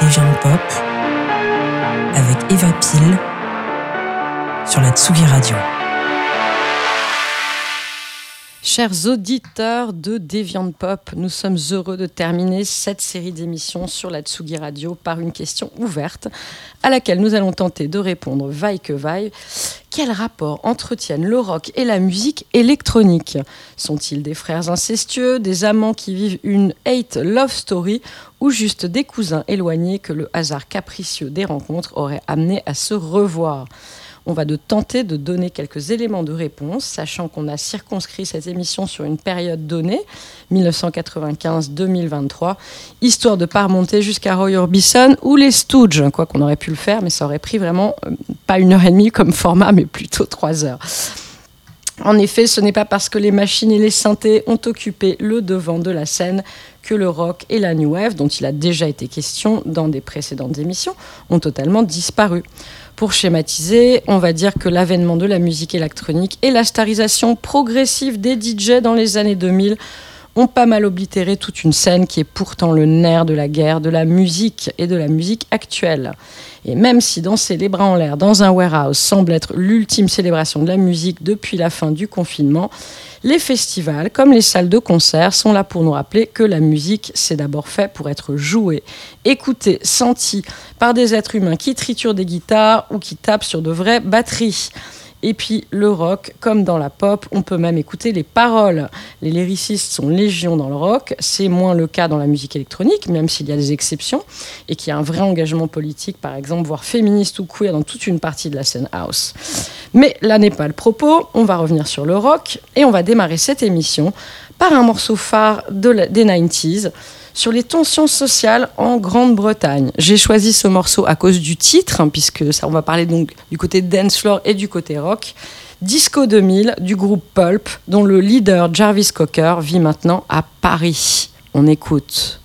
Des gens pop avec Eva Pile sur la Tsugi Radio. Chers auditeurs de Deviant Pop, nous sommes heureux de terminer cette série d'émissions sur la Tsugi Radio par une question ouverte à laquelle nous allons tenter de répondre vaille que vaille. Quel rapport entretiennent le rock et la musique électronique? Sont-ils des frères incestueux, des amants qui vivent une hate love story ou juste des cousins éloignés que le hasard capricieux des rencontres aurait amené à se revoir? On va tenter de donner quelques éléments de réponse, sachant qu'on a circonscrit cette émission sur une période donnée, 1995-2023, histoire de pas remonter jusqu'à Roy Orbison ou les Stooges, quoi qu'on aurait pu le faire, mais ça aurait pris vraiment euh, pas une heure et demie comme format, mais plutôt trois heures. En effet, ce n'est pas parce que les machines et les synthés ont occupé le devant de la scène que le rock et la new wave, dont il a déjà été question dans des précédentes émissions, ont totalement disparu. Pour schématiser, on va dire que l'avènement de la musique électronique et la starisation progressive des DJ dans les années 2000 ont pas mal oblitéré toute une scène qui est pourtant le nerf de la guerre de la musique et de la musique actuelle. Et même si danser les bras en l'air dans un warehouse semble être l'ultime célébration de la musique depuis la fin du confinement, les festivals, comme les salles de concert, sont là pour nous rappeler que la musique, c'est d'abord fait pour être jouée, écoutée, sentie par des êtres humains qui triturent des guitares ou qui tapent sur de vraies batteries. Et puis le rock, comme dans la pop, on peut même écouter les paroles. Les lyricistes sont légion dans le rock, c'est moins le cas dans la musique électronique, même s'il y a des exceptions, et qu'il y a un vrai engagement politique, par exemple, voire féministe ou queer dans toute une partie de la scène house. Mais là n'est pas le propos, on va revenir sur le rock, et on va démarrer cette émission par un morceau phare de des 90s sur les tensions sociales en Grande-Bretagne. J'ai choisi ce morceau à cause du titre, hein, puisque ça, on va parler donc du côté dance floor et du côté rock. Disco 2000 du groupe Pulp, dont le leader Jarvis Cocker vit maintenant à Paris. On écoute.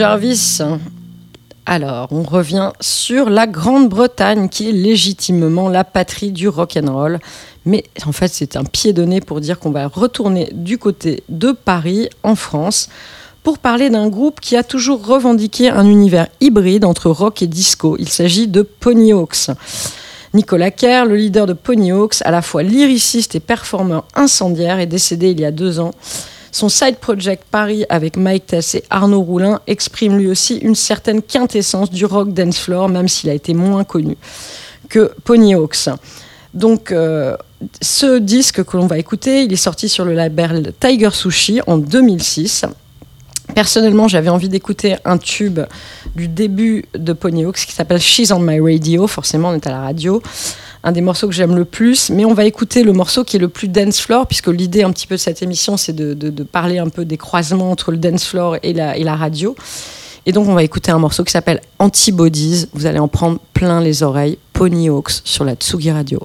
Jarvis. Alors, on revient sur la Grande-Bretagne, qui est légitimement la patrie du rock'n'roll. Mais en fait, c'est un pied de nez pour dire qu'on va retourner du côté de Paris, en France, pour parler d'un groupe qui a toujours revendiqué un univers hybride entre rock et disco. Il s'agit de Ponyhawks. Nicolas Kerr, le leader de Ponyhawks, à la fois lyriciste et performeur incendiaire, est décédé il y a deux ans. Son side project Paris avec Mike Tess et Arnaud Roulin exprime lui aussi une certaine quintessence du rock dance floor, même s'il a été moins connu que Ponyhawks. Donc, euh, ce disque que l'on va écouter, il est sorti sur le label Tiger Sushi en 2006. Personnellement, j'avais envie d'écouter un tube du début de Ponyhawks qui s'appelle She's on My Radio. Forcément, on est à la radio. Un des morceaux que j'aime le plus. Mais on va écouter le morceau qui est le plus dance floor, puisque l'idée un petit peu de cette émission, c'est de, parler un peu des croisements entre le dance floor et la, et la radio. Et donc, on va écouter un morceau qui s'appelle Antibodies. Vous allez en prendre plein les oreilles. Ponyhawks sur la Tsugi Radio.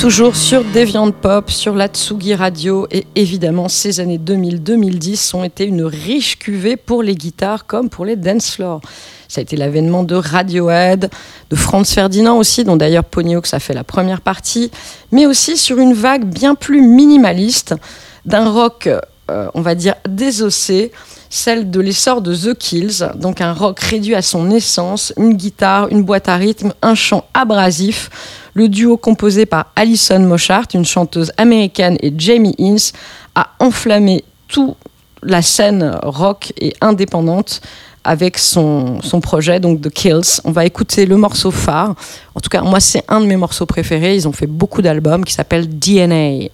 Toujours sur Deviant Pop, sur la Tsugi Radio et évidemment ces années 2000-2010 ont été une riche cuvée pour les guitares comme pour les dance floors. Ça a été l'avènement de Radiohead, de Franz Ferdinand aussi, dont d'ailleurs Pony Hawks a fait la première partie, mais aussi sur une vague bien plus minimaliste d'un rock, euh, on va dire, désossé, celle de l'essor de The Kills, donc un rock réduit à son essence, une guitare, une boîte à rythme, un chant abrasif. Le duo composé par Alison Moshart, une chanteuse américaine, et Jamie Ince a enflammé toute la scène rock et indépendante avec son, son projet, donc The Kills. On va écouter le morceau phare. En tout cas, moi, c'est un de mes morceaux préférés. Ils ont fait beaucoup d'albums qui s'appelle DNA.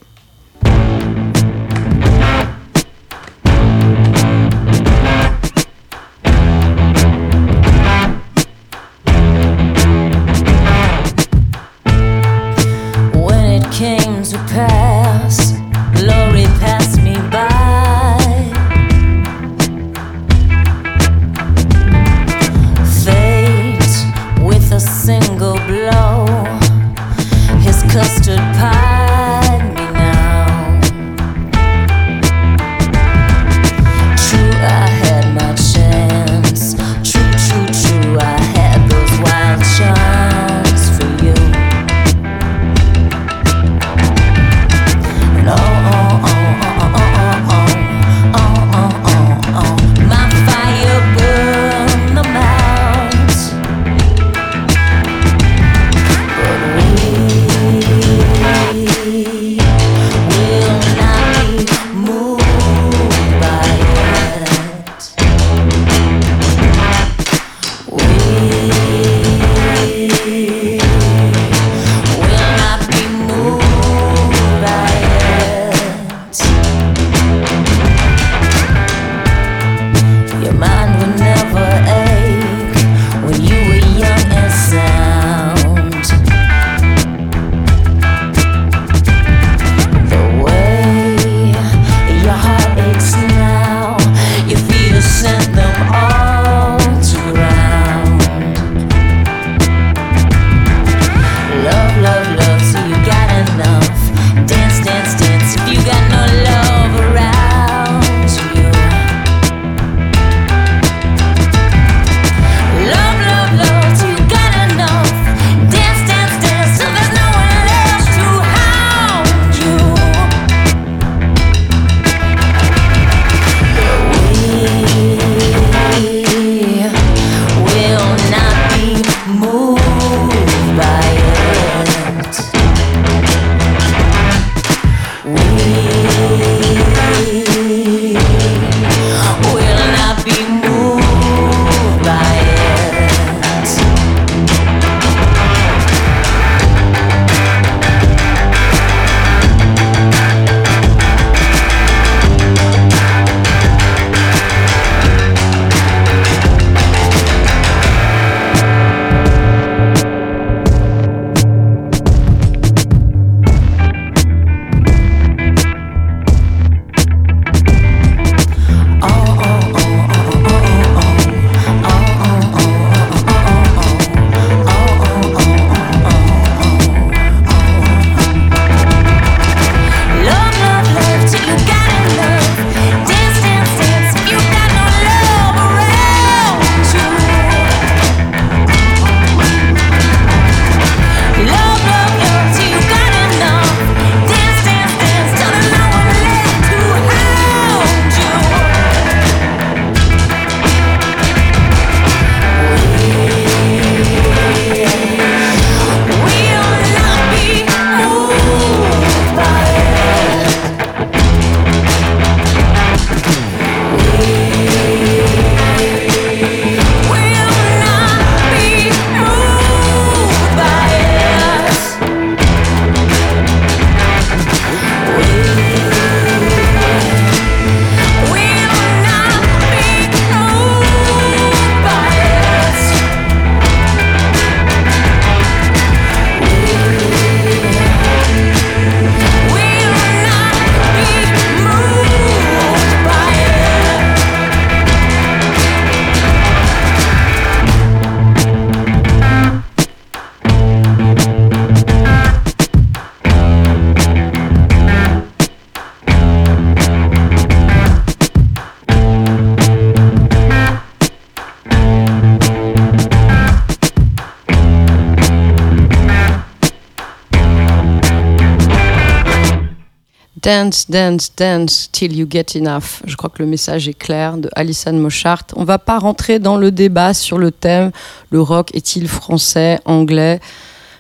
Dance, dance, dance till you get enough. Je crois que le message est clair de Alison Mochart. On va pas rentrer dans le débat sur le thème le rock est-il français, anglais?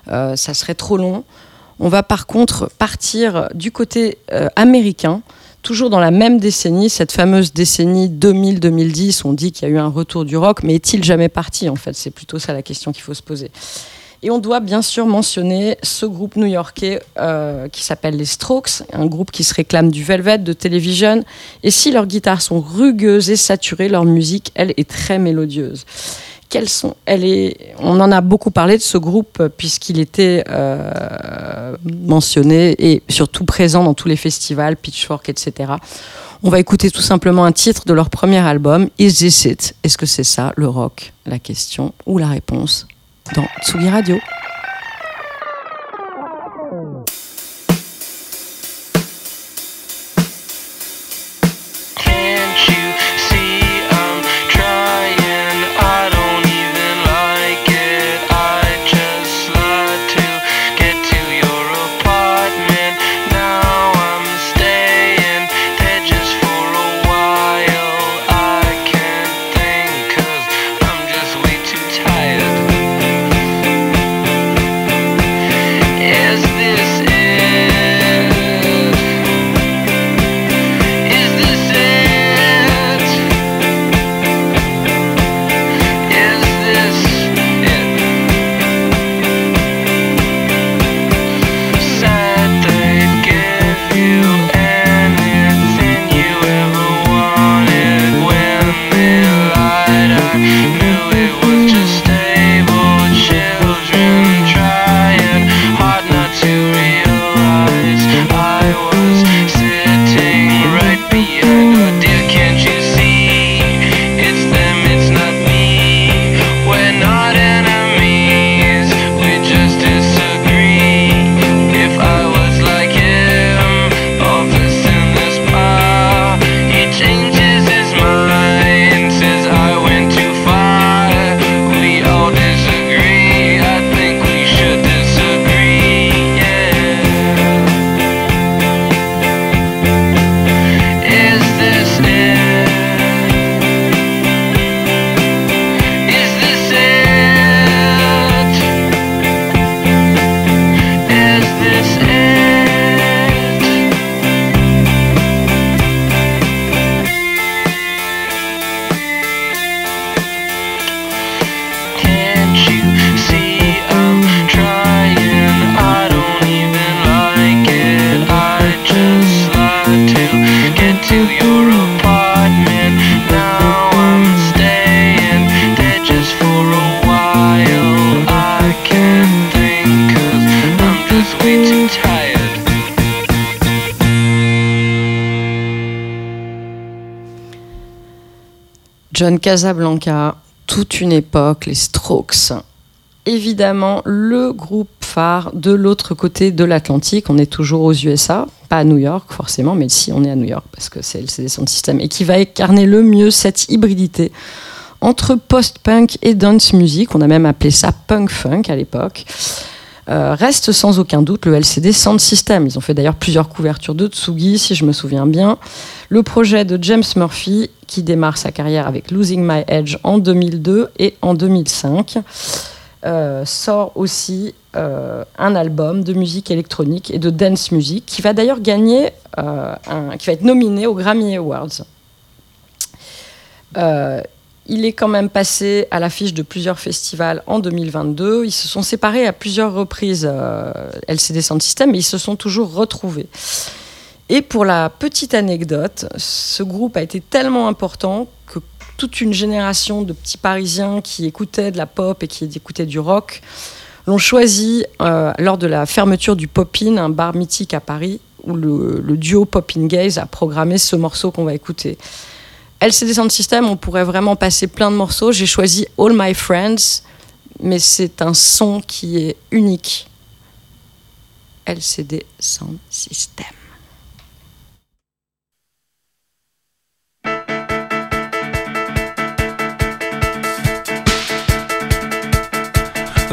Euh, Ça serait trop long. On va par contre partir du côté euh, américain, toujours dans la même décennie, cette fameuse décennie 2000-2010. On dit qu'il y a eu un retour du rock, mais est-il jamais parti en fait? C'est plutôt ça la question qu'il faut se poser. Et on doit bien sûr mentionner ce groupe new-yorkais euh, qui s'appelle les Strokes, un groupe qui se réclame du Velvet, de Television. Et si leurs guitares sont rugueuses et saturées, leur musique, elle, est très mélodieuse. Quelles sont, elle est, on en a beaucoup parlé de ce groupe euh, puisqu'il était euh, mentionné et surtout présent dans tous les festivals, Pitchfork, etc. On va écouter tout simplement un titre de leur premier album, Is This It? Est-ce que c'est ça le rock? La question ou la réponse? Dans Tsugi Radio. John Casablanca, toute une époque, les Strokes. Évidemment, le groupe phare de l'autre côté de l'Atlantique. On est toujours aux USA, pas à New York forcément, mais si on est à New York parce que c'est LCD Sound System et qui va incarner le mieux cette hybridité entre post-punk et dance music. On a même appelé ça punk funk à l'époque. Euh, reste sans aucun doute le LCD Sound System. Ils ont fait d'ailleurs plusieurs couvertures de Tsugi, si je me souviens bien. Le projet de James Murphy, qui démarre sa carrière avec Losing My Edge en 2002 et en 2005, euh, sort aussi euh, un album de musique électronique et de dance music, qui va d'ailleurs gagner, qui va être nominé aux Grammy Awards. Il est quand même passé à l'affiche de plusieurs festivals en 2022. Ils se sont séparés à plusieurs reprises, euh, LCD Sound System, mais ils se sont toujours retrouvés. Et pour la petite anecdote, ce groupe a été tellement important que toute une génération de petits Parisiens qui écoutaient de la pop et qui écoutaient du rock l'ont choisi euh, lors de la fermeture du Pop-In, un bar mythique à Paris, où le, le duo Pop-In Gaze a programmé ce morceau qu'on va écouter. LCD Sound System, on pourrait vraiment passer plein de morceaux. J'ai choisi All My Friends, mais c'est un son qui est unique. LCD Sound System.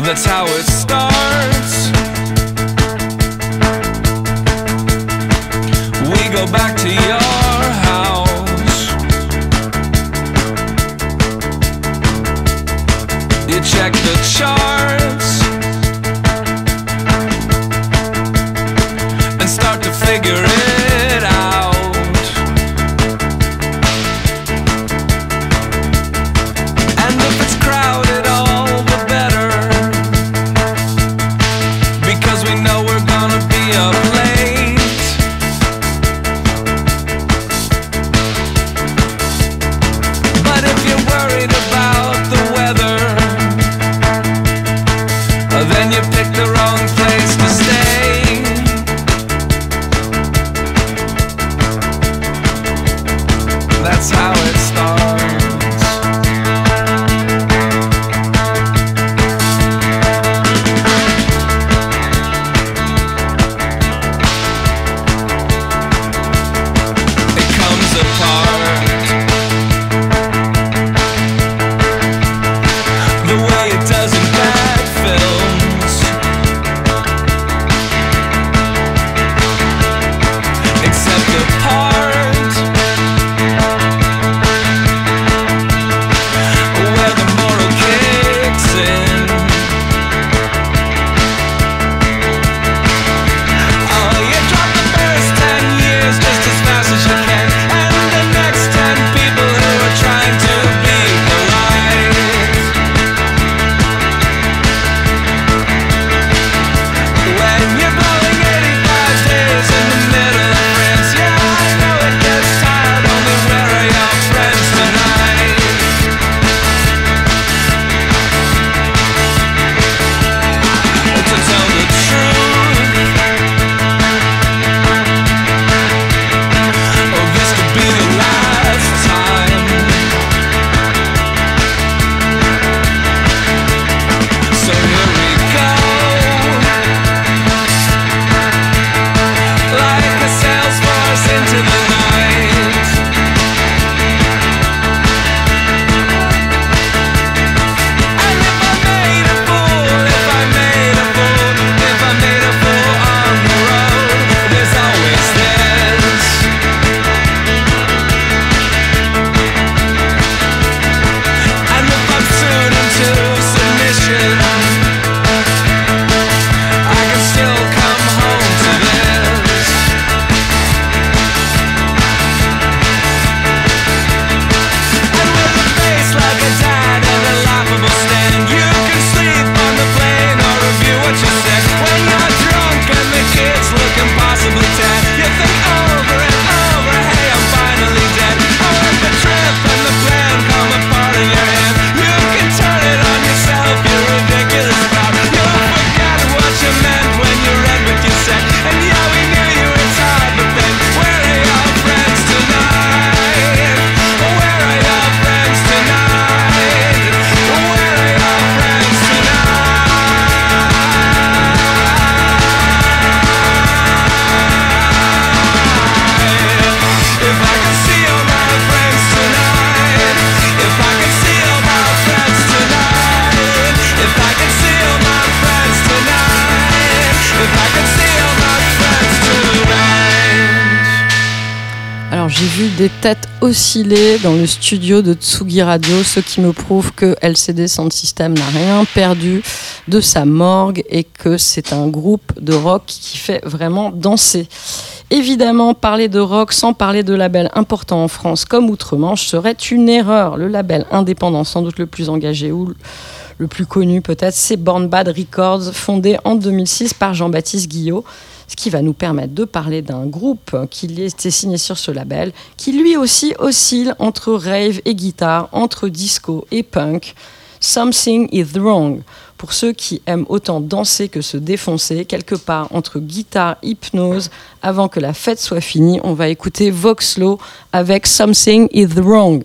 That's how it starts. We go back to check the charts. j'ai vu des têtes osciller dans le studio de Tsugi Radio, ce qui me prouve que LCD Sound System n'a rien perdu de sa morgue et que c'est un groupe de rock qui fait vraiment danser. Évidemment, parler de rock sans parler de label important en France comme Outre-Manche serait une erreur. Le label indépendant, sans doute le plus engagé ou le plus connu peut-être, c'est Born Bad Records, fondé en 2006 par Jean-Baptiste Guillot ce qui va nous permettre de parler d'un groupe qui était signé sur ce label, qui lui aussi oscille entre rave et guitare, entre disco et punk. Something is wrong. Pour ceux qui aiment autant danser que se défoncer, quelque part entre guitare, hypnose, avant que la fête soit finie, on va écouter Voxlo avec Something is wrong.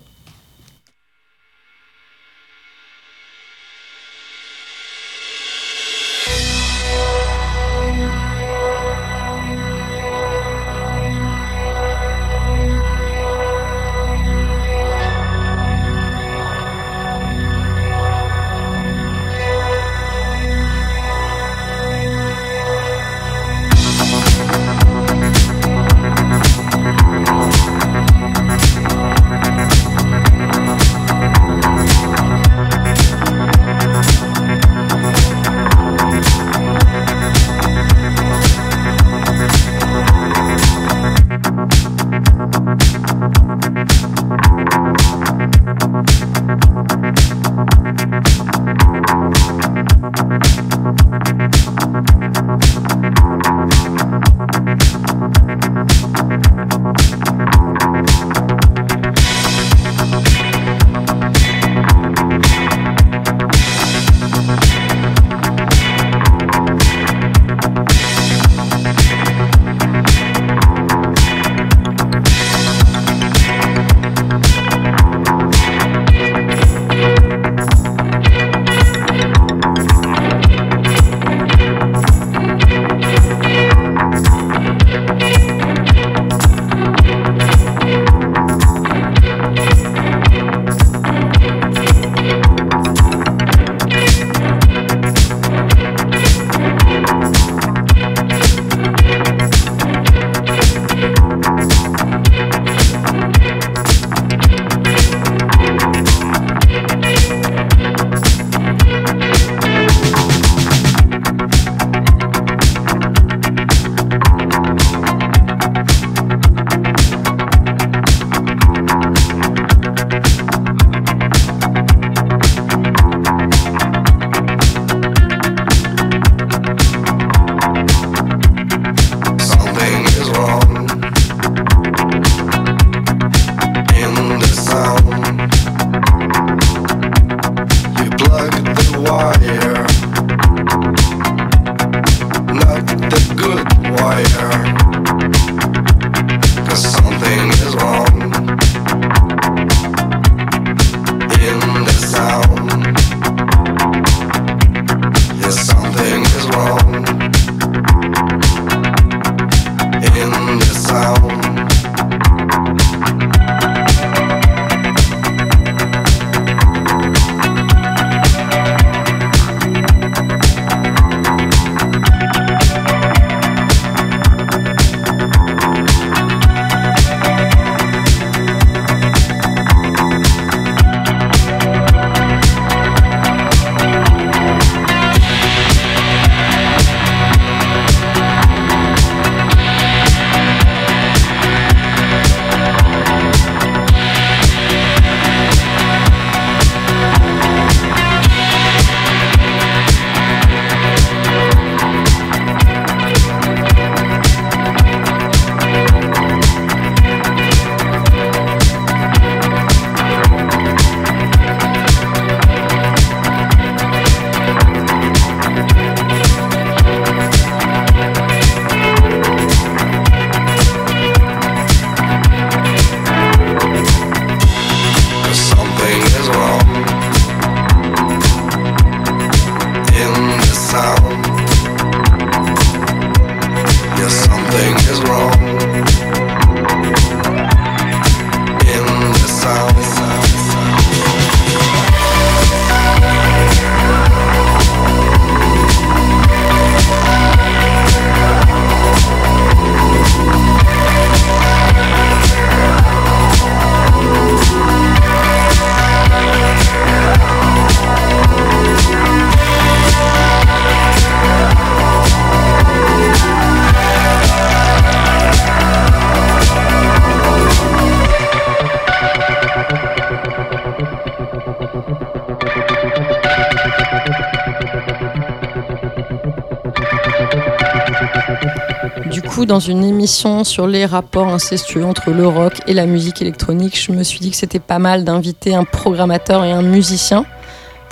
Dans une émission sur les rapports incestueux entre le rock et la musique électronique, je me suis dit que c'était pas mal d'inviter un programmateur et un musicien.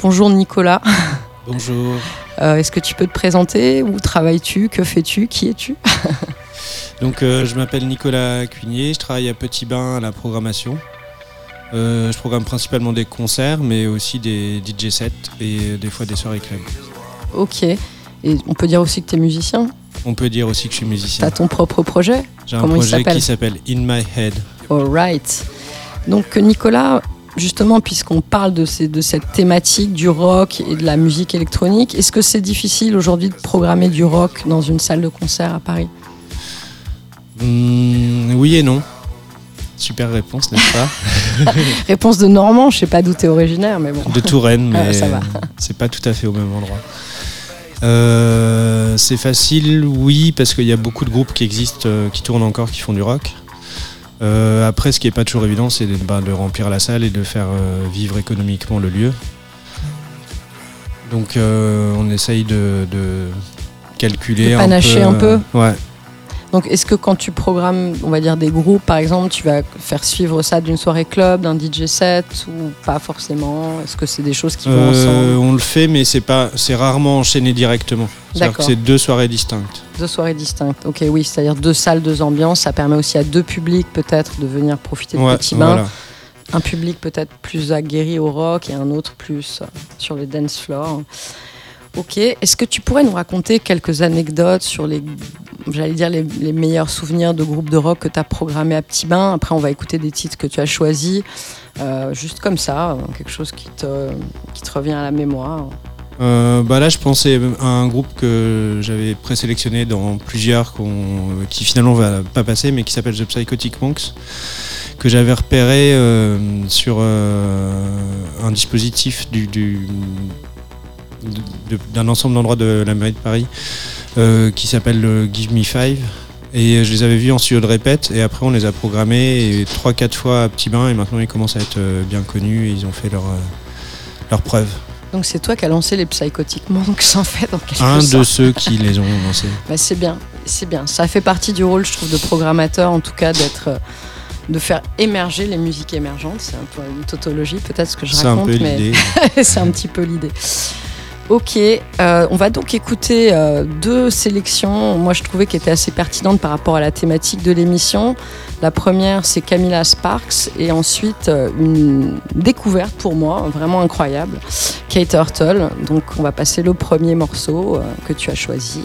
Bonjour Nicolas. Bonjour. Euh, Est-ce que tu peux te présenter? Où travailles-tu? Que fais-tu? Qui es-tu? Donc, euh, je m'appelle Nicolas Cuigné, je travaille à Petit Bain à la programmation. Euh, je programme principalement des concerts, mais aussi des DJ sets et des fois des soirées club. Ok. Et on peut dire aussi que tu es musicien? On peut dire aussi que je suis Tu musicien. as ton propre projet J'ai un comment il projet s'appelle qui s'appelle In My Head. Alright. Donc Nicolas, justement, puisqu'on parle de, ces- de cette thématique du rock et de la musique électronique, est-ce que c'est difficile aujourd'hui de programmer du rock dans une salle de concert à Paris? Hmm, oui et non. Super réponse, n'est-ce pas? Réponse de Normand, je sais pas d'où t'es originaire, mais bon. De Touraine, Ah, mais va. c'est pas tout à fait au même endroit. Euh, c'est facile, oui, parce qu'il y a beaucoup de groupes qui existent, euh, qui tournent encore, qui font du rock. Euh, après, ce qui n'est pas toujours évident, c'est de, bah, de remplir la salle et de faire euh, vivre économiquement le lieu. Donc, euh, on essaye de, de calculer De panacher un peu. euh, Ouais. Donc est-ce que quand tu programmes, on va dire des groupes par exemple, tu vas faire suivre ça d'une soirée club, d'un DJ set ou pas forcément? Est-ce que c'est des choses qui vont Euh, ensemble? on le fait, mais c'est pas, c'est rarement enchaîné directement. C'est-à-dire que D'accord. c'est deux soirées distinctes. Deux soirées distinctes. Ok, oui, c'est-à-dire deux salles, deux ambiances. Ça permet aussi à deux publics peut-être de venir profiter de Ouais, Petit Bain. voilà. un public peut-être plus aguerri au rock et un autre plus sur les dance floors. Ok, est-ce que tu pourrais nous raconter quelques anecdotes sur les, j'allais dire les, meilleurs souvenirs de groupes de rock que tu as programmé à Petit Bain? Après, on va écouter des titres que tu as choisis, euh, juste comme ça, euh, quelque chose qui te, qui te revient à la mémoire. Euh, bah là, je pensais à un groupe que j'avais présélectionné dans plusieurs qui finalement va pas passer, mais qui s'appelle The Psychotic Monks, que j'avais repéré sur un dispositif du, d'un ensemble d'endroits de la mairie de Paris euh, qui s'appelle le Give Me Five. Et je les avais vus en studio de répète et après on les a programmés 3-4 fois à Petit Bain et maintenant ils commencent à être euh, bien connus et ils ont fait leur, euh, leur preuve. Donc c'est toi qui as lancé les Psychotic Monks en fait, en quelque Un sorte. de ceux qui les ont lancés. Bah, c'est bien, c'est bien. Ça fait partie du rôle, je trouve, de programmateur, en tout cas, d'être, euh, de faire émerger les musiques émergentes. C'est un peu une tautologie, peut-être ce que je raconte, mais c'est un petit peu l'idée. Ok, euh, on va donc écouter euh, deux sélections. Moi, je trouvais qu'elles étaient assez pertinentes par rapport à la thématique de l'émission. La première, c'est Camilla Sparks, et ensuite euh, une découverte pour moi, vraiment incroyable, Kate Hurtle. Donc, on va passer le premier morceau que tu as choisi.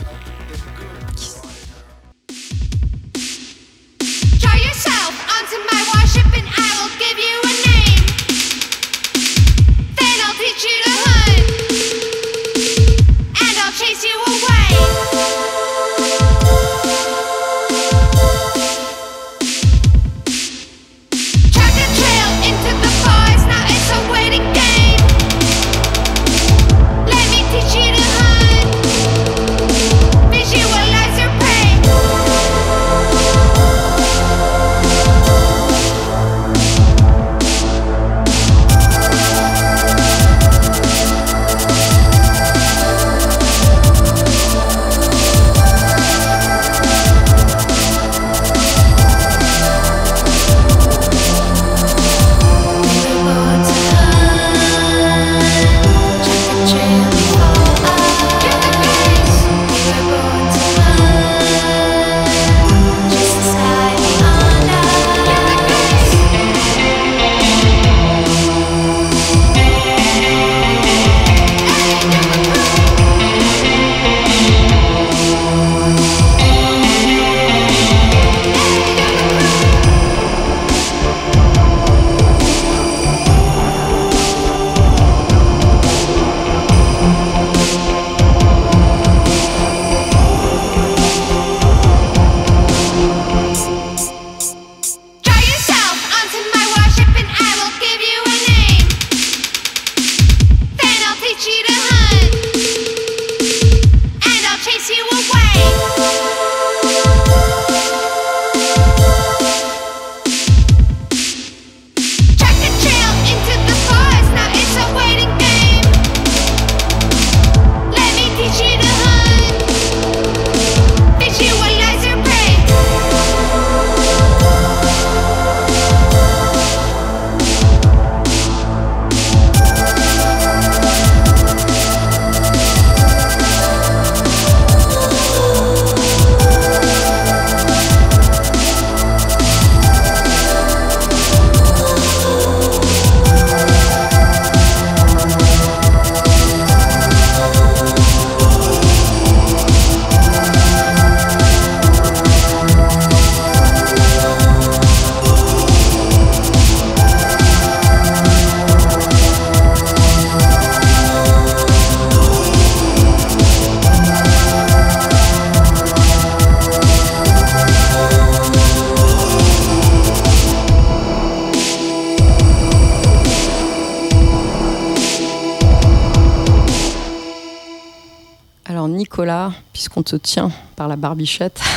Te tient par la barbichette.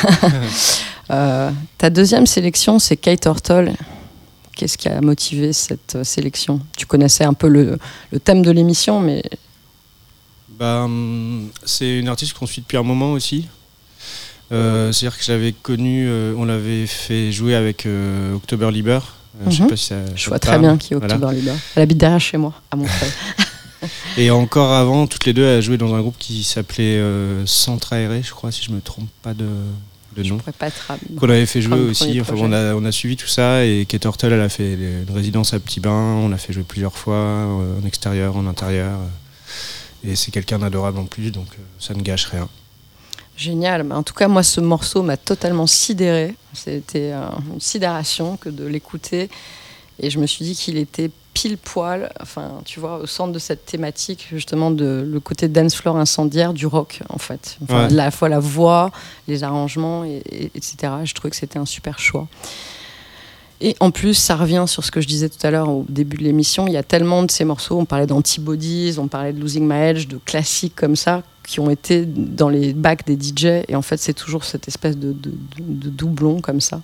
Euh, ta deuxième sélection, c'est Kate Hortle. Qu'est-ce qui a motivé cette euh, sélection? Tu connaissais un peu le, le thème de l'émission, mais Bah, hum, c'est une artiste qu'on suit depuis un moment aussi. Euh, C'est-à-dire que je l'avais connue, euh, on l'avait fait jouer avec euh, October Lieber. Je sais Mhm. pas si ça- je ça vois très bien qui est Voilà. October Lieber. Elle habite derrière chez moi, à Montreuil. Et encore avant, toutes les deux, elles jouaient dans un groupe qui s'appelait euh, Centre Aéré, je crois, si je me trompe pas de, de Je nom. pourrais pas. Qu'on avait fait jouer aussi. Enfin, on, a, on a suivi tout ça et Kate Hortel, elle a fait une résidence à Petit Bain. On l'a fait jouer plusieurs fois, euh, en extérieur, en intérieur. euh, Et c'est quelqu'un d'adorable en plus, donc euh, ça ne gâche rien. Génial. Mais en tout cas, moi, ce morceau m'a totalement sidéré. C'était une sidération que de l'écouter. Et je me suis dit qu'il était pile poil, enfin, tu vois, au centre de cette thématique, justement, de le côté dance floor incendiaire du rock, en fait. Enfin, Ouais. à la fois la voix, les arrangements, et, et- etc. Je trouvais que c'était un super choix. Et en plus, ça revient sur ce que je disais tout à l'heure au début de l'émission. Il y a tellement de ces morceaux. On parlait d'Antibodies, on parlait de Losing My Edge, de classiques comme ça, qui ont été dans les bacs des DJ. Et en fait, c'est toujours cette espèce de, de- de- de doublon comme ça.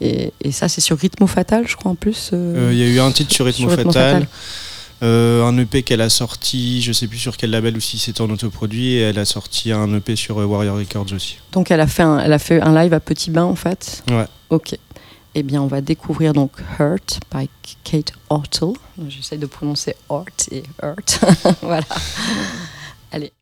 Et, et ça, c'est sur Rhythmo Fatal, je crois, en plus. euh, Euh, Il y a eu un titre sur Rythmo Fatal. Fatal. euh, un EP qu'elle a sorti, je sais plus sur quel label ou si c'est en autoproduit, et elle a sorti un EP sur Warrior Records aussi. Donc, elle a, fait un, elle a fait un live à Petit Bain, en fait? Ouais. Ok. Eh bien, on va découvrir donc Hurt by Kate Hortle. J'essaie de prononcer Hurt et Hurt. voilà. Allez.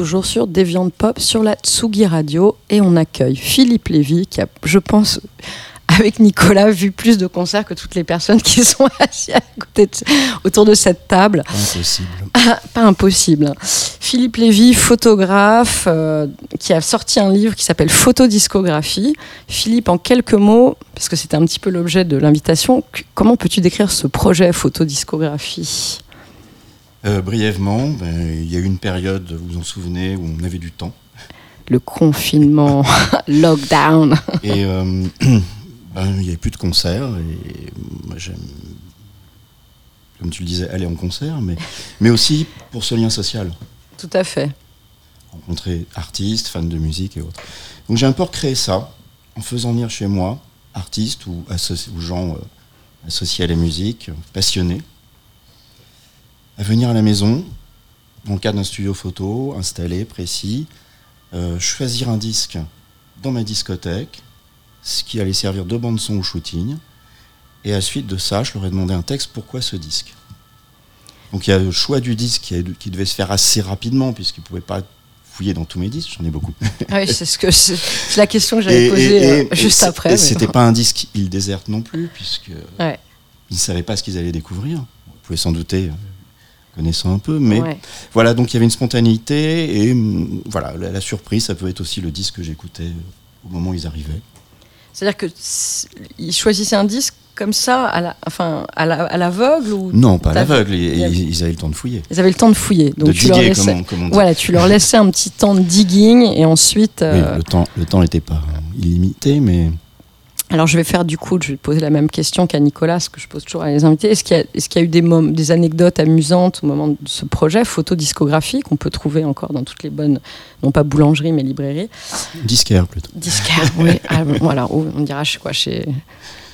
Toujours sur Deviant Pop sur la Tsugi Radio et on accueille Philippe Lévy qui a, je pense, avec Nicolas, vu plus de concerts que toutes les personnes qui sont assises à côté de- autour de cette table. Impossible. Ah, pas impossible. Philippe Lévy, photographe, euh, qui a sorti un livre qui s'appelle Photodiscographie. Philippe, en quelques mots, parce que c'était un petit peu l'objet de l'invitation, comment peux-tu décrire ce projet Photodiscographie? Euh, brièvement, ben, il y a eu une période, vous vous en souvenez, où on avait du temps. Le confinement, lockdown. Et euh, ben, il n'y avait plus de concerts. Et moi, j'aime, comme tu le disais, aller en concert, mais, mais aussi pour ce lien social. Tout à fait. rencontrer artistes, fans de musique et autres. Donc j'ai un peu recréé ça en faisant venir chez moi artistes ou, gens euh, associés à la musique, passionnés, à venir à la maison, dans le cadre d'un studio photo, installé, précis, euh, choisir un disque dans ma discothèque, ce qui allait servir de bande son au shooting, et à la suite de ça, je leur ai demandé un texte, pourquoi ce disque? Donc il y a le choix du disque qui, a- qui devait se faire assez rapidement puisqu'ils ne pouvaient pas fouiller dans tous mes disques, j'en ai beaucoup. Oui, c'est ce que la question que j'avais posée et- euh, et- juste et après. Et c'était pas un disque île déserte non plus puisque Ouais. ils ne savaient pas ce qu'ils allaient découvrir. Vous pouvez s'en douter, connaissant un peu, mais Ouais. voilà, donc il y avait une spontanéité et hum, voilà, la, la surprise, ça peut être aussi le disque que j'écoutais au moment où ils arrivaient. C'est-à-dire que s- ils choisissaient un disque comme ça, à la, enfin, à la- à l'aveugle ou Non, pas à l'aveugle, ils, avaient le temps de fouiller. Ils avaient le temps de fouiller. Donc de tu leur laissais, comme on, comme on dit. voilà, tu leur laissais un petit temps de digging et ensuite. Oui, euh, le temps le temps n'était pas illimité, mais Alors je vais faire du coup, je vais poser la même question qu'à Nicolas, ce que je pose toujours à les invités. Est-ce qu'il y a, est-ce qu'il y a eu des, mom- des anecdotes amusantes au moment de ce projet photodiscographie qu'on peut trouver encore dans toutes les bonnes, non pas boulangeries mais librairies, disquaire plutôt. disquaires, oui, ah, voilà, où on dira chez quoi, chez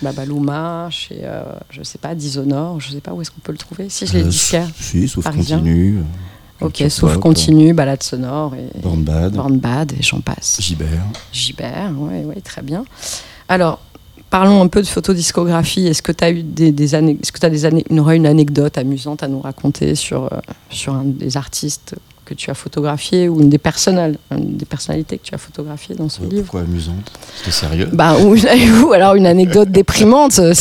Babaluma, chez, euh, je sais pas, Dishonored, je sais pas où est-ce qu'on peut le trouver. Si je l'ai Euh, disquaire, Si, sauf Parisien. euh, ok, sauf Pop, continu, balade sonore et Born Bad, Born Bad et j'en passe. Gibert. Gibert, oui, ouais, très bien. Alors, parlons un peu de photodiscographie. Est-ce que tu as eu des, des années, est-ce que tu as des années, une, anecdote amusante à nous raconter sur, euh, sur un des artistes que tu as photographié ou une des, personnal- une des personnalités que tu as photographiées dans ce livre? Pourquoi amusante? C'était sérieux? Bah, ou, ou alors une anecdote déprimante. euh,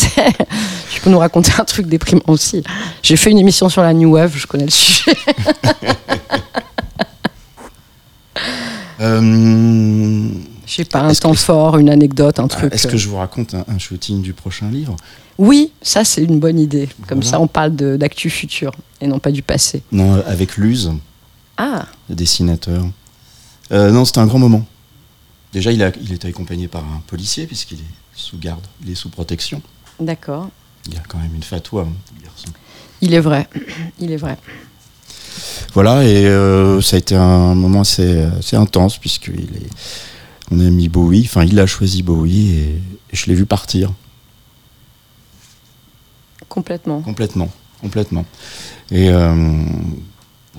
Tu peux nous raconter un truc déprimant aussi. J'ai fait une émission sur la New Wave, je connais le sujet. Euh, Je sais pas, un que- temps fort, une anecdote, un ah, truc. Est-ce euh, que je vous raconte un, un shooting du prochain livre? Oui, ça c'est une bonne idée. Comme Voilà. ça, on parle d'actu futur et non pas du passé. Non, euh, avec Luz, Ah, le dessinateur. Euh, non, c'était un grand moment. Déjà, il, a, il était accompagné par un policier, puisqu'il est sous garde, il est sous protection. d'accord. Il y a quand même une fatwa, hein, le garçon. Il est vrai. Il est vrai. Voilà, et euh, ça a été un moment assez, assez intense, puisqu'il est. On a mis Bowie, enfin, il a choisi Bowie, et, et je l'ai vu partir. Complètement. Complètement, complètement. Et euh,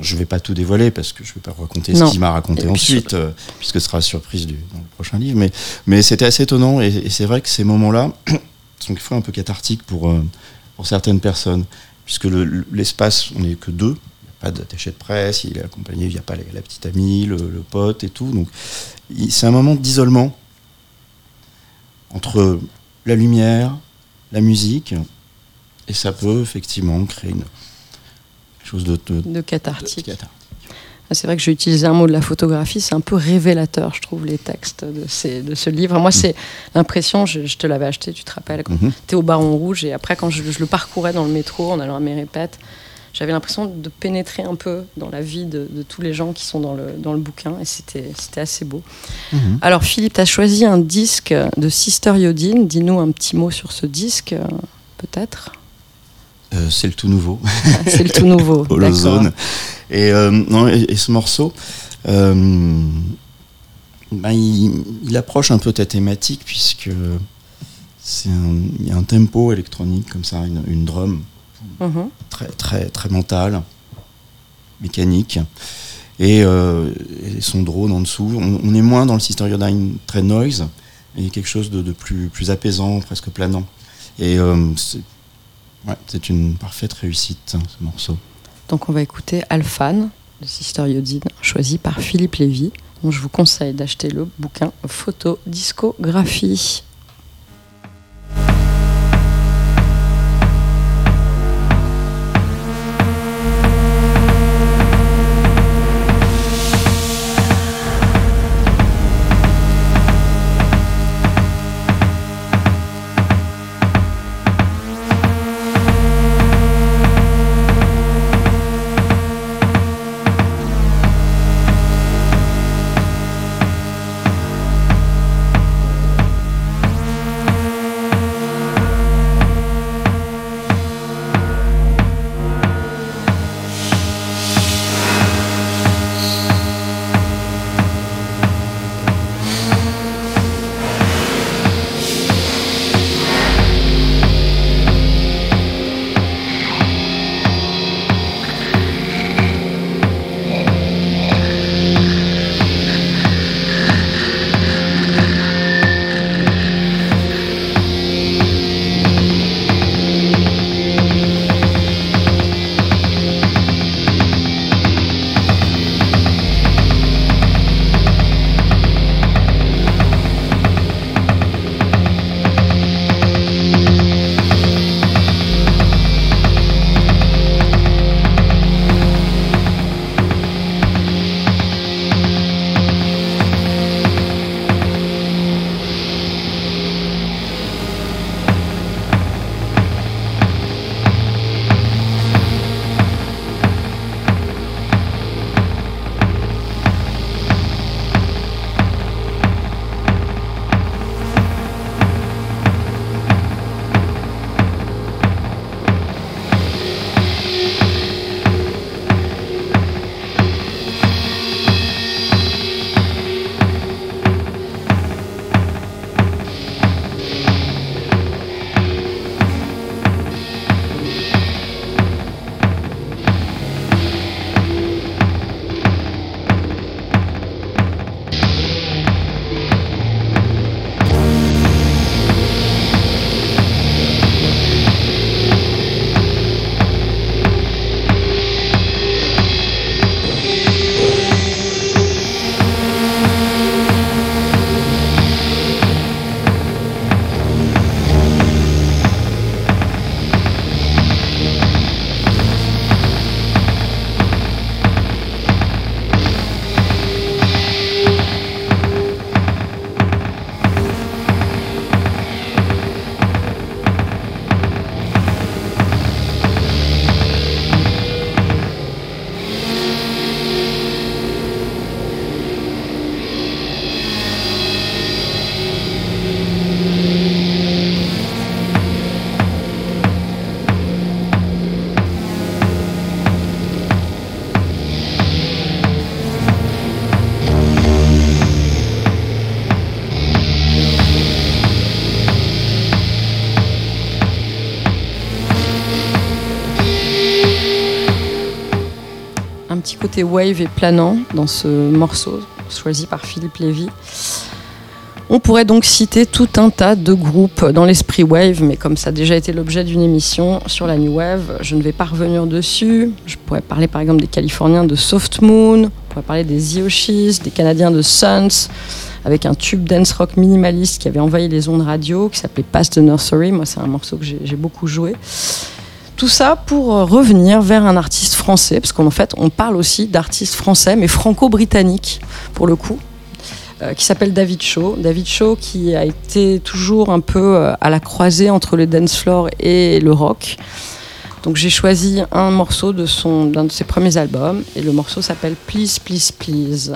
je vais pas tout dévoiler parce que je vais pas raconter Non. ce qu'il m'a raconté Et puis ensuite, euh, puisque ce sera surprise du, dans le prochain livre. Mais, mais c'était assez étonnant et, et c'est vrai que ces moments-là sont un peu cathartiques pour, euh, pour certaines personnes, puisque le- le- l'espace, on n'est que deux. Il n'y a pas d'attaché de presse, il est accompagné, il n'y a pas la, la petite amie, le, le pote et tout. Donc c'est un moment d'isolement entre la lumière, la musique, et ça peut effectivement créer une chose de, de- De cathartique. Ah, C'est vrai que j'ai utilisé un mot de la photographie, c'est un peu révélateur, je trouve, les textes de, ces- de ce livre. Moi, c'est l'impression, je, je te l'avais acheté, tu te rappelles, quand Mhm. tu es au Baron Rouge, et après, quand je, je le parcourais dans le métro, en allant à mes répètes, j'avais l'impression de pénétrer un peu dans la vie de, de tous les gens qui sont dans le, dans le bouquin, et c'était c'était assez beau. Mhm. Alors, Philippe, tu as choisi un disque de Sister Yodine. Dis-nous un petit mot sur ce disque, euh, peut-être Euh, c'est le tout nouveau, C'est le tout nouveau. Holozone. d'accord. Et, euh, non, et, et ce morceau, euh, ben, il, il approche un peu ta thématique puisque c'est il y a un tempo électronique comme ça, une, une drum Mhm. très très très mentale, mécanique. Et, euh, et son drone en dessous. On, on est moins dans le Sister Iodine très noise, et quelque chose de, de plus, plus apaisant, presque planant. Et euh, c'est ouais, une parfaite réussite, hein, ce morceau. Donc, on va écouter Alphan de Sister Yodine, choisi par Philippe Lévy. Donc je vous conseille d'acheter le bouquin Photo Discographie. Wave et planant dans ce morceau choisi par Philippe Lévy. On pourrait donc citer tout un tas de groupes dans l'esprit wave, mais comme ça a déjà été l'objet d'une émission sur la New Wave, je ne vais pas revenir dessus. Je pourrais parler par exemple des Californiens de Soft Moon, on pourrait parler des Yoshis, des Canadiens de Suns, avec un tube dance rock minimaliste qui avait envahi les ondes radio, qui s'appelait Past the Nursery. Moi, c'est un morceau que j'ai beaucoup joué. Tout ça pour euh, revenir vers un artiste français, parce qu'en fait, on parle aussi d'artistes français, mais franco-britanniques, pour le coup, euh, qui s'appelle David Shaw. David Shaw qui a été toujours un peu euh, à la croisée entre le dance floor et le rock. Donc j'ai choisi un morceau d'un de ses premiers albums, et le morceau s'appelle Please, Please, Please.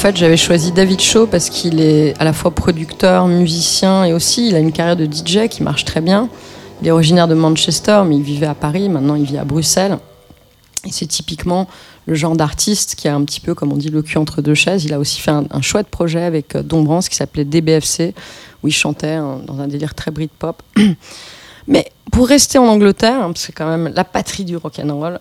Fait, j'avais choisi David Shaw parce qu'il est à la fois producteur, musicien et aussi il a une carrière de DJ qui marche très bien. Il est originaire de Manchester, mais il vivait à Paris. Maintenant, il vit à Bruxelles. Et c'est typiquement le genre d'artiste qui a un petit peu, comme on dit, le cul entre deux chaises. Il a aussi fait un, chouette projet avec euh, Dombrance qui s'appelait DBFC, où il chantait hein, dans un délire très Britpop. Mais pour rester en Angleterre, hein, parce que c'est quand même la patrie du rock'n'roll,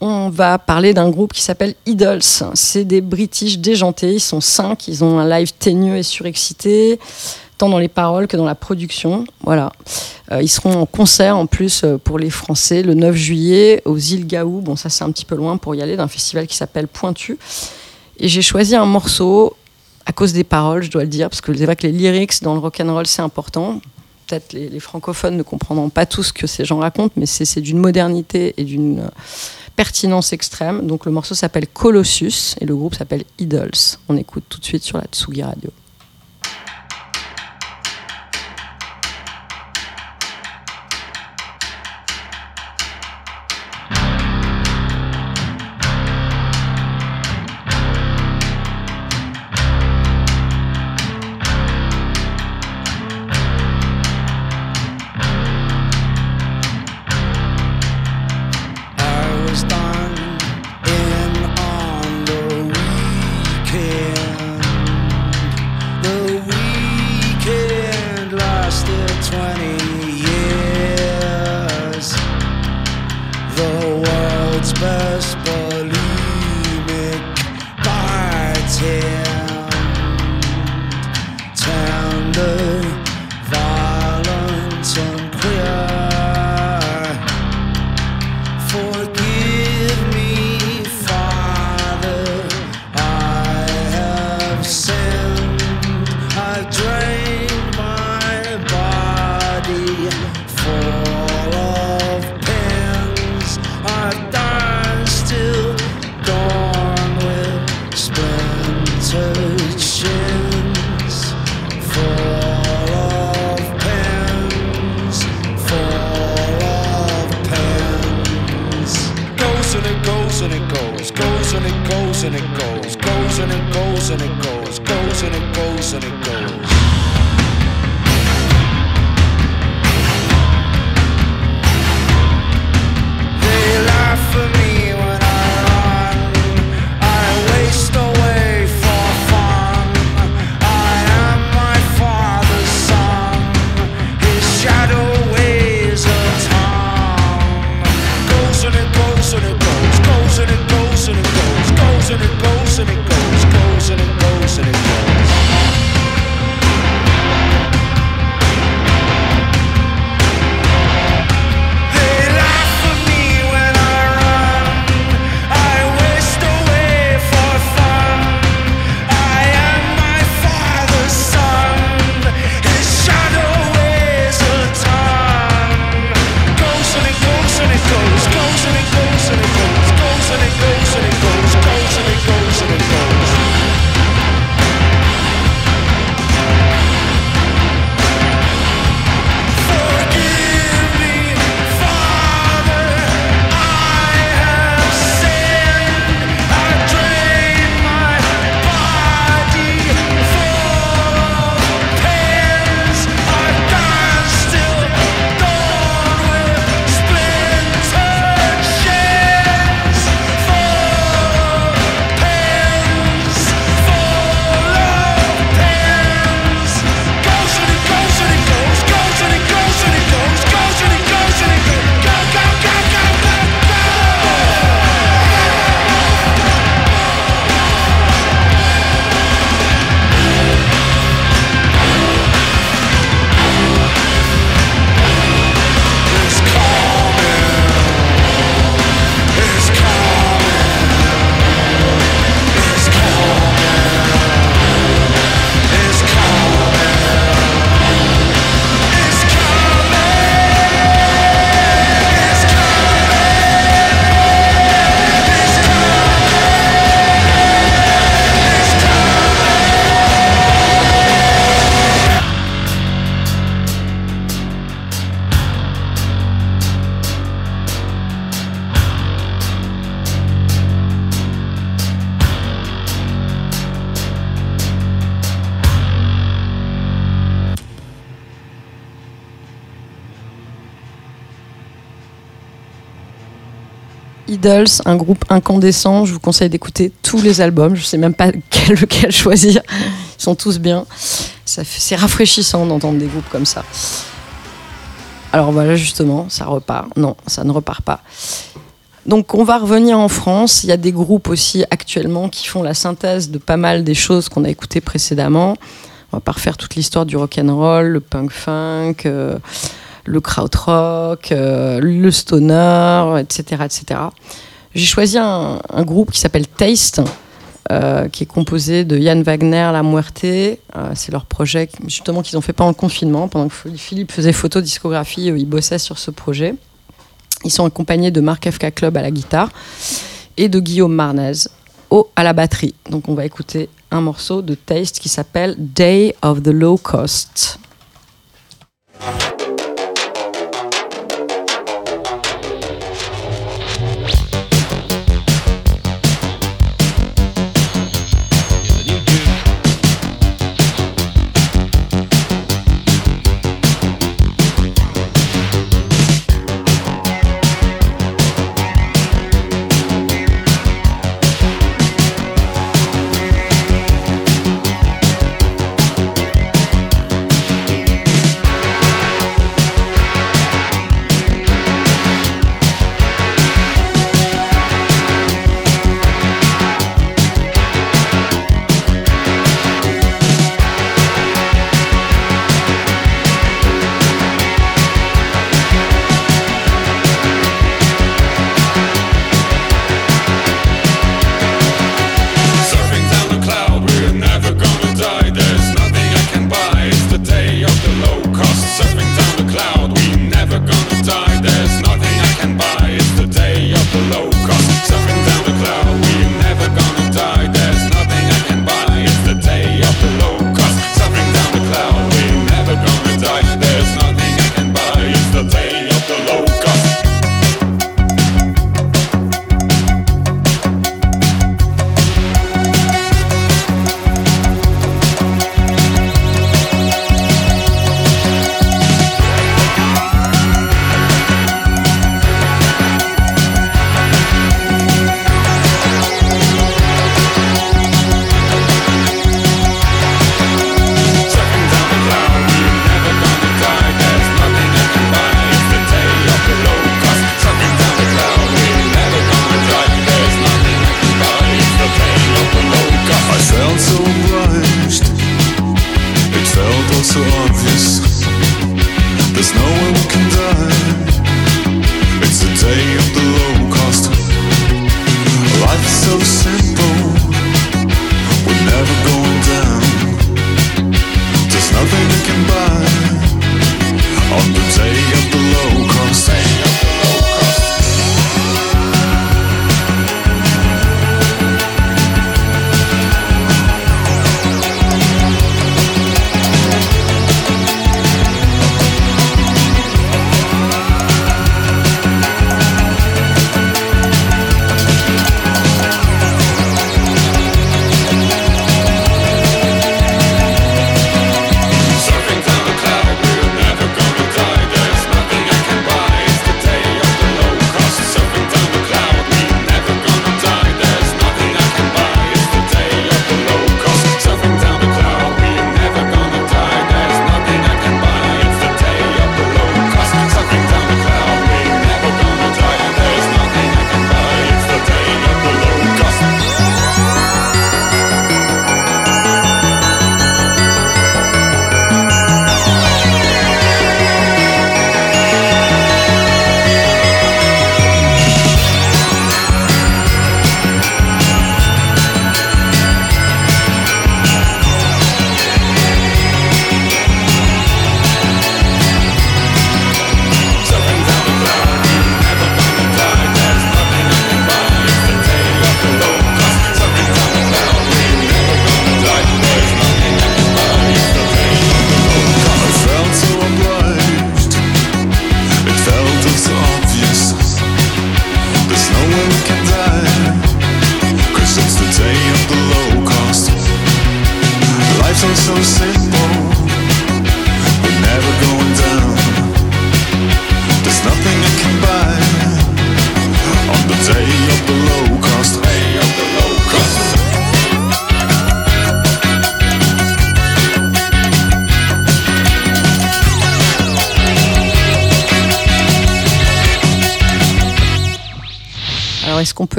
on va parler d'un groupe qui s'appelle Idols. C'est des British déjantés. Ils sont cinq. Ils ont un live teigneux et surexcité, tant dans les paroles que dans la production. Voilà. Euh, ils seront en concert en plus euh, pour les Français le 9 juillet aux îles Gaou. Bon, ça c'est un petit peu loin pour y aller, d'un festival qui s'appelle Pointu. Et j'ai choisi un morceau à cause des paroles, je dois le dire, parce que c'est vrai que les lyrics dans le rock'n'roll c'est important. Peut-être les, les francophones ne comprendront pas tout ce que ces gens racontent, mais c'est c'est d'une modernité et d'une euh, pertinence extrême. Donc le morceau s'appelle Colossus et le groupe s'appelle Idols. On écoute tout de suite sur la Tsugi Radio. Un groupe incandescent. Je vous conseille d'écouter tous les albums. Je sais même pas quel, lequel choisir. Ils sont tous bien. C'est rafraîchissant d'entendre des groupes comme ça. Alors voilà, justement, ça repart. Non, ça ne repart pas. Donc on va revenir en France. Il y a des groupes aussi actuellement qui font la synthèse de pas mal des choses qu'on a écoutées précédemment. On va pas refaire toute l'histoire du rock and roll, le punk funk, euh, le krautrock, euh, le stoner, etc., etc. J'ai choisi un, groupe qui s'appelle Taste, euh, qui est composé de Yann Wagner, La Muerte. Euh, c'est leur projet, justement, qu'ils ont fait pendant le confinement, pendant que Philippe faisait photo discographie, ils bossaient sur ce projet. Ils sont accompagnés de Marc FK Club à la guitare et de Guillaume Marnez au, à la batterie. Donc on va écouter un morceau de Taste qui s'appelle Day of the Low Cost.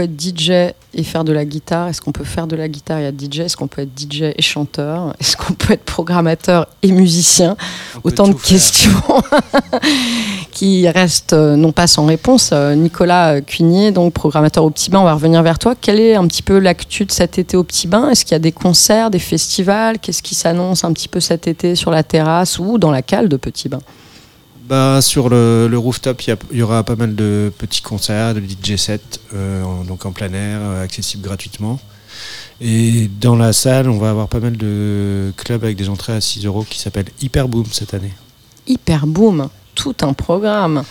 Peut être DJ et faire de la guitare? Est-ce qu'on peut faire de la guitare et être DJ Est-ce qu'on peut être DJ et chanteur? Est-ce qu'on peut être programmateur et musicien? On Autant de questions qui restent euh, non pas sans réponse. Euh, Nicolas euh, Cuigné, donc programmateur au Petit Bain, on va revenir vers toi. Quelle est un petit peu l'actu de cet été au Petit Bain? Est-ce qu'il y a des concerts, des festivals? Qu'est-ce qui s'annonce un petit peu cet été sur la terrasse ou dans la cale de Petit Bain? Bah, sur le, le rooftop, il y, aura pas mal de petits concerts, de DJ sets, euh, en- donc en plein air, euh, accessibles gratuitement. Et dans la salle, on va avoir pas mal de clubs avec des entrées à 6 euros qui s'appellent Hyper Boom cette année. Hyper boom, tout un programme.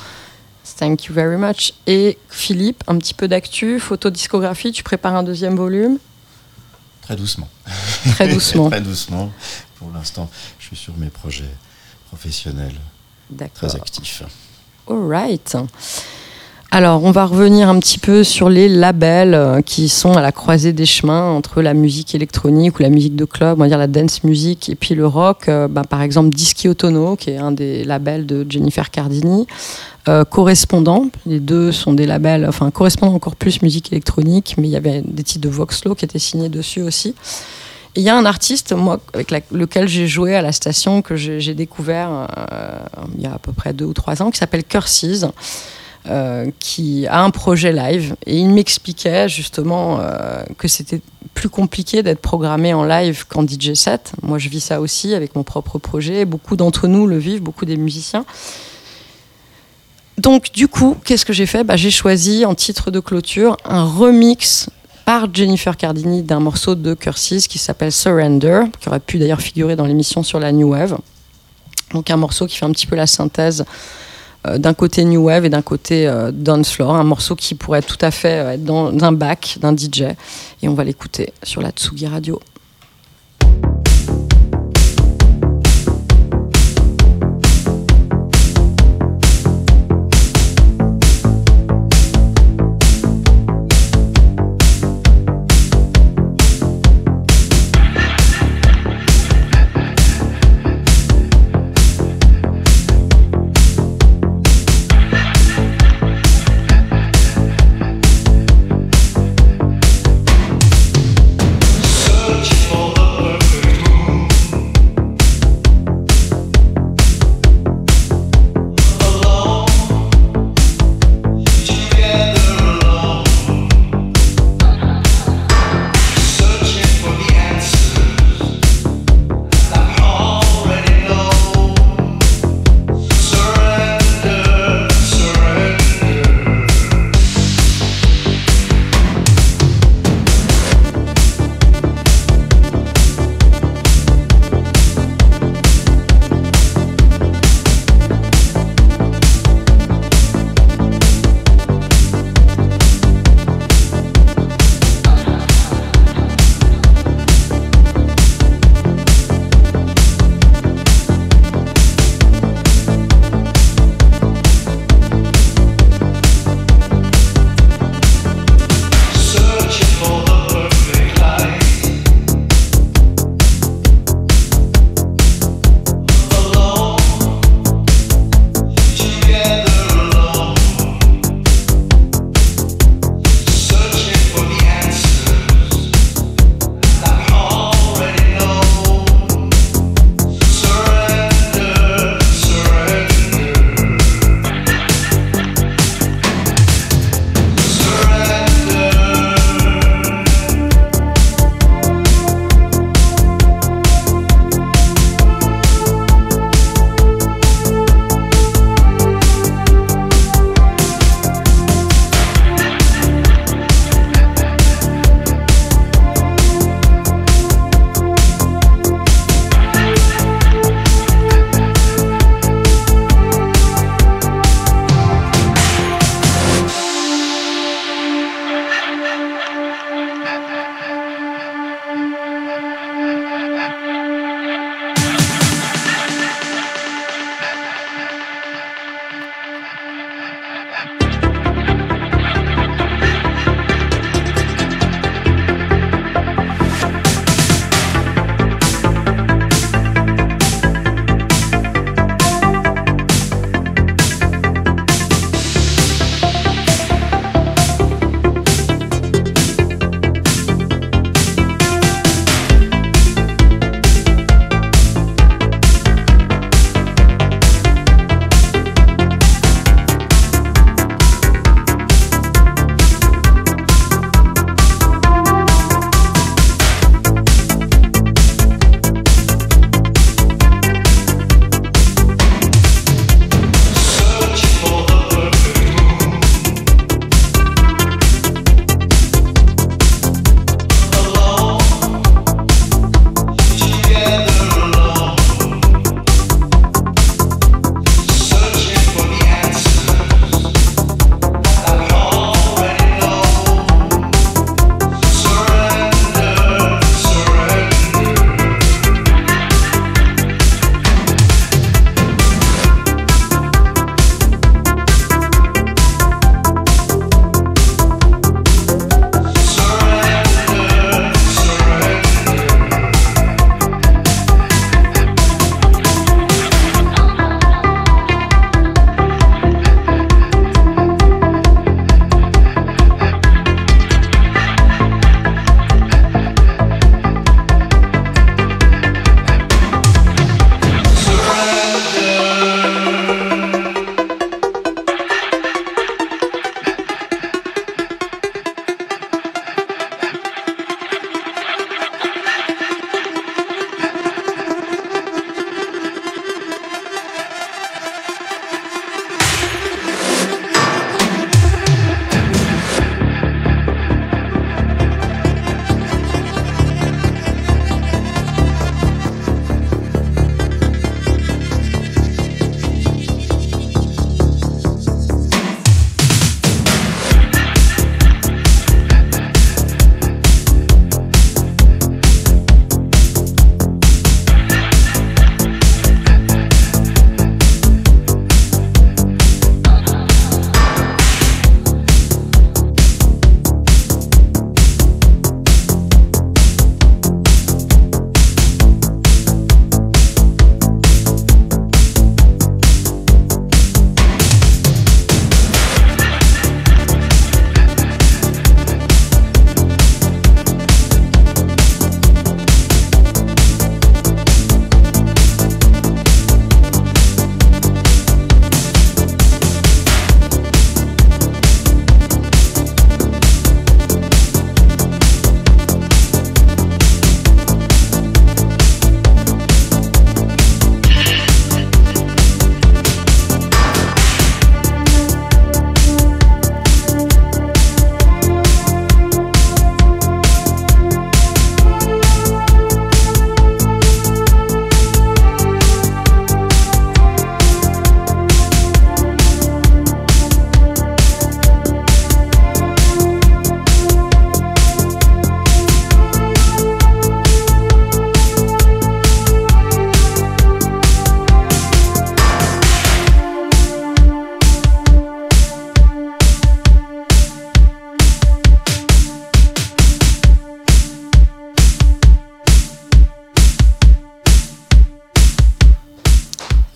Thank you very much. Et Philippe, un petit peu d'actu, photodiscographie, tu prépares un deuxième volume? Très doucement. Très doucement. Très doucement. Pour l'instant, je suis sur mes projets professionnels. Très actifs. All right. Alors, on va revenir un petit peu sur les labels euh, qui sont à la croisée des chemins entre la musique électronique ou la musique de club, on va dire la dance music, et puis le rock. Euh, bah, par exemple, Dischi Otono, qui est un des labels de Jennifer Cardini. Euh, correspondant, les deux sont des labels, enfin correspondant encore plus musique électronique, mais il y avait des titres de Voxlo qui étaient signés dessus aussi. Il y a un artiste, moi, avec lequel j'ai joué à la station, que j'ai j'ai découvert euh, il y a à peu près deux ou trois ans, qui s'appelle Curses, euh, qui a un projet live. Et il m'expliquait justement euh, que c'était plus compliqué d'être programmé en live qu'en DJ set. Moi, je vis ça aussi avec mon propre projet. Beaucoup d'entre nous le vivent, beaucoup des musiciens. Donc, du coup, qu'est-ce que j'ai fait? Bah, J'ai choisi en titre de clôture un remix par Jennifer Cardini d'un morceau de Curses qui s'appelle Surrender, qui aurait pu d'ailleurs figurer dans l'émission sur la New Wave. Donc un morceau qui fait un petit peu la synthèse euh, d'un côté New Wave et d'un côté euh, un morceau qui pourrait tout à fait euh, être dans un bac d'un DJ. Et on va l'écouter sur la Tsugi Radio.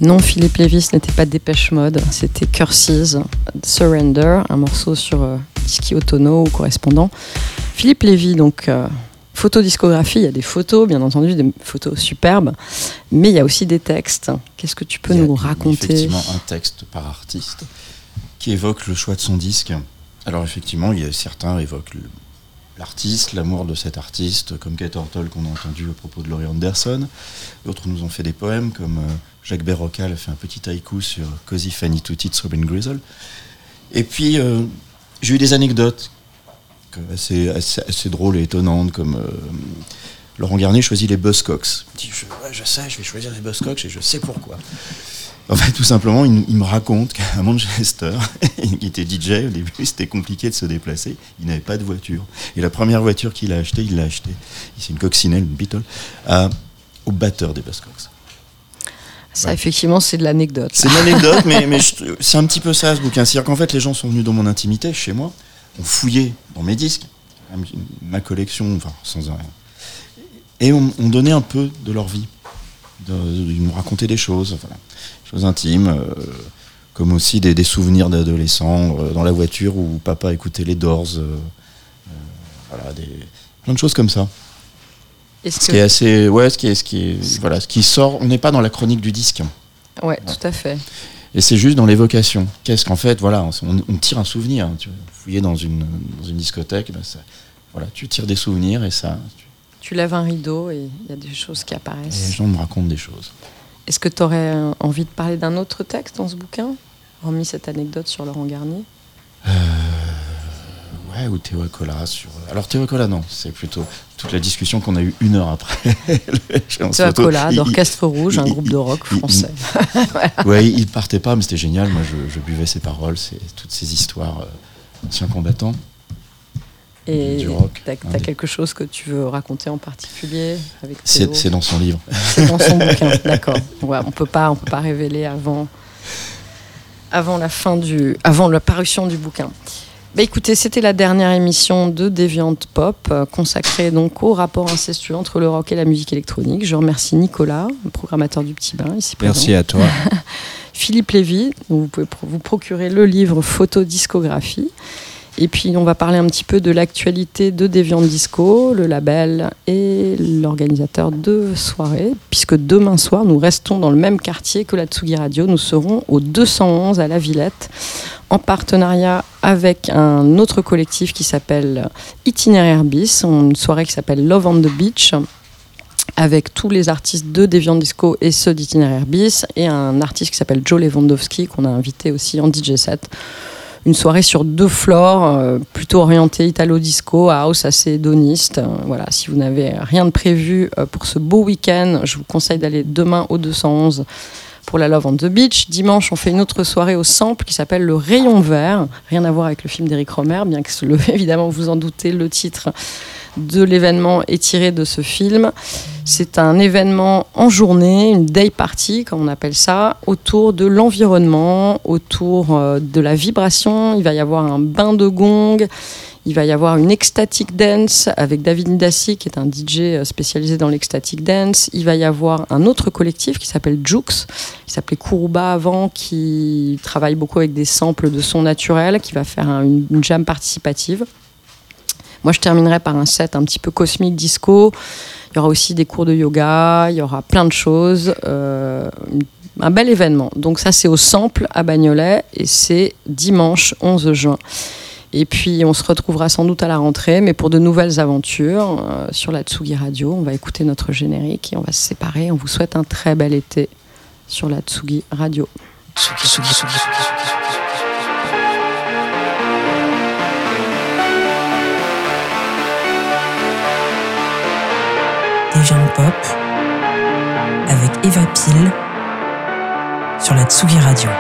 Non, Philippe Lévy, ce n'était pas Dépêche Mode, c'était Curses, Surrender, un morceau sur euh, Disky Autono ou correspondant. Philippe Lévy, donc, euh, photodiscographie, il y a des photos, bien entendu, des photos superbes, mais il y a aussi des textes. Qu'est-ce que tu peux Il y a nous raconter? Effectivement, un texte par artiste qui évoque le choix de son disque. Alors effectivement, il y a certains évoquent le- l'artiste, l'amour de cet artiste, comme Kate Hortle qu'on a entendu à propos de Laurie Anderson. D'autres nous ont fait des poèmes, comme euh, Jacques Berrocal a fait un petit haïku sur Cozy Fanny Tutti de Robin Grizzle. Et puis, euh, j'ai eu des anecdotes assez, drôles et étonnantes, comme euh, Laurent Garnier choisit les Buzzcocks. Il dit, je, sais, je vais choisir les Buzzcocks et je sais pourquoi. En tout simplement, il, me raconte qu'à Manchester, il était DJ, au début, c'était compliqué de se déplacer. Il n'avait pas de voiture. Et la première voiture qu'il a achetée, il l'a achetée. C'est une coccinelle, une Beetle, au batteur des Buzzcocks. Ça, effectivement, c'est de l'anecdote. C'est une anecdote, mais, c'est un petit peu ça ce bouquin. C'est-à-dire qu'en fait, les gens sont venus dans mon intimité, chez moi, ont fouillé dans mes disques, ma collection, enfin, sans rien. Et ont, ont donné un peu de leur vie. De- de- ils m'ont raconté des choses, voilà, des choses intimes, euh, comme aussi des, des souvenirs d'adolescents euh, dans la voiture où papa écoutait les Doors. euh, voilà, des, plein de choses comme ça. Ce que- qui est assez. Ouais, ce qui est. Ce qui est voilà, ce qui sort. On n'est pas dans la chronique du disque. Ouais, tout à fait. Et c'est juste dans l'évocation. Qu'est-ce qu'en fait, voilà, on, on tire un souvenir. hein, tu. Fouiller dans une, dans une discothèque, ben ça- voilà, tu tires des souvenirs et ça, tu- Tu lèves un rideau et il y a des choses qui et apparaissent. les gens me racontent des choses. Est-ce que tu aurais envie de parler d'un autre texte dans ce bouquin Hormis cette anecdote sur Laurent Garnier? Ouais, ou Théo Acola sur. Alors Théo Acola, non, c'est plutôt toute la discussion qu'on a eue une heure après. Théo. Acola, d'Orchestre il- Rouge, un il- groupe de rock il- français. Ouais, il partait pas, mais c'était génial. Moi, je, je buvais ses paroles, c'est toutes ces histoires euh, d'anciens combattants. Et t'as des- quelque chose que tu veux raconter en particulier avec C'est Théo c'est dans son livre. C'est dans son bouquin, d'accord. Ouais, on peut pas, on peut pas révéler avant, avant la fin du, avant la parution du bouquin. Bah écoutez, c'était la dernière émission de Deviant Pop, euh, consacrée donc au rapport incestueux entre le rock et la musique électronique. Je remercie Nicolas, le programmateur du Petit Bain, ici présent. Merci à toi. Philippe Lévy, vous pouvez vous procurer le livre Photodiscographie. Et puis on va parler un petit peu de l'actualité de Deviant Disco, le label et l'organisateur de soirée, puisque demain soir nous restons dans le même quartier que la Tsugi Radio. Nous serons au 211 à la Villette, en partenariat avec un autre collectif qui s'appelle Itinéraire Bis, une soirée qui s'appelle Love on the Beach avec tous les artistes de Deviant Disco et ceux d'Itinéraire Bis, et un artiste qui s'appelle Joe Lewandowski, qu'on a invité aussi en DJ set. Une soirée sur deux floors, euh, plutôt orientée italo-disco, house assez hédoniste. Euh, voilà, si vous n'avez rien de prévu euh, pour ce beau week-end, je vous conseille d'aller demain au 211 pour la Love on the Beach. Dimanche, on fait une autre soirée au Sample qui s'appelle Le Rayon Vert. Rien à voir avec le film d'Éric Romer, bien que, évidemment, vous en doutez, le titre de l'événement est tiré de ce film. C'est un événement en journée, une day party, comme on appelle ça, autour de l'environnement, autour euh, de la vibration. Il va y avoir un bain de gong. Il va y avoir une ecstatic dance avec David Nidassi, qui est un DJ euh, spécialisé dans l'ecstatic dance. Il va y avoir un autre collectif qui s'appelle Jux, qui s'appelait Kuruba avant, qui travaille beaucoup avec des samples de sons naturels, qui va faire un- une, une jam participative. Moi, je terminerai par un set un petit peu cosmique disco. Il y aura aussi des cours de yoga, il y aura plein de choses. euh, un bel événement. Donc ça, c'est au Sample à Bagnolet et c'est dimanche 11 juin. Et puis, on se retrouvera sans doute à la rentrée, mais pour de nouvelles aventures euh, sur la Tsugi Radio. On va écouter notre générique et on va se séparer. On vous souhaite un très bel été sur la Tsugi Radio. Deviant Pop avec Eva Pile sur la Tsugi Radio.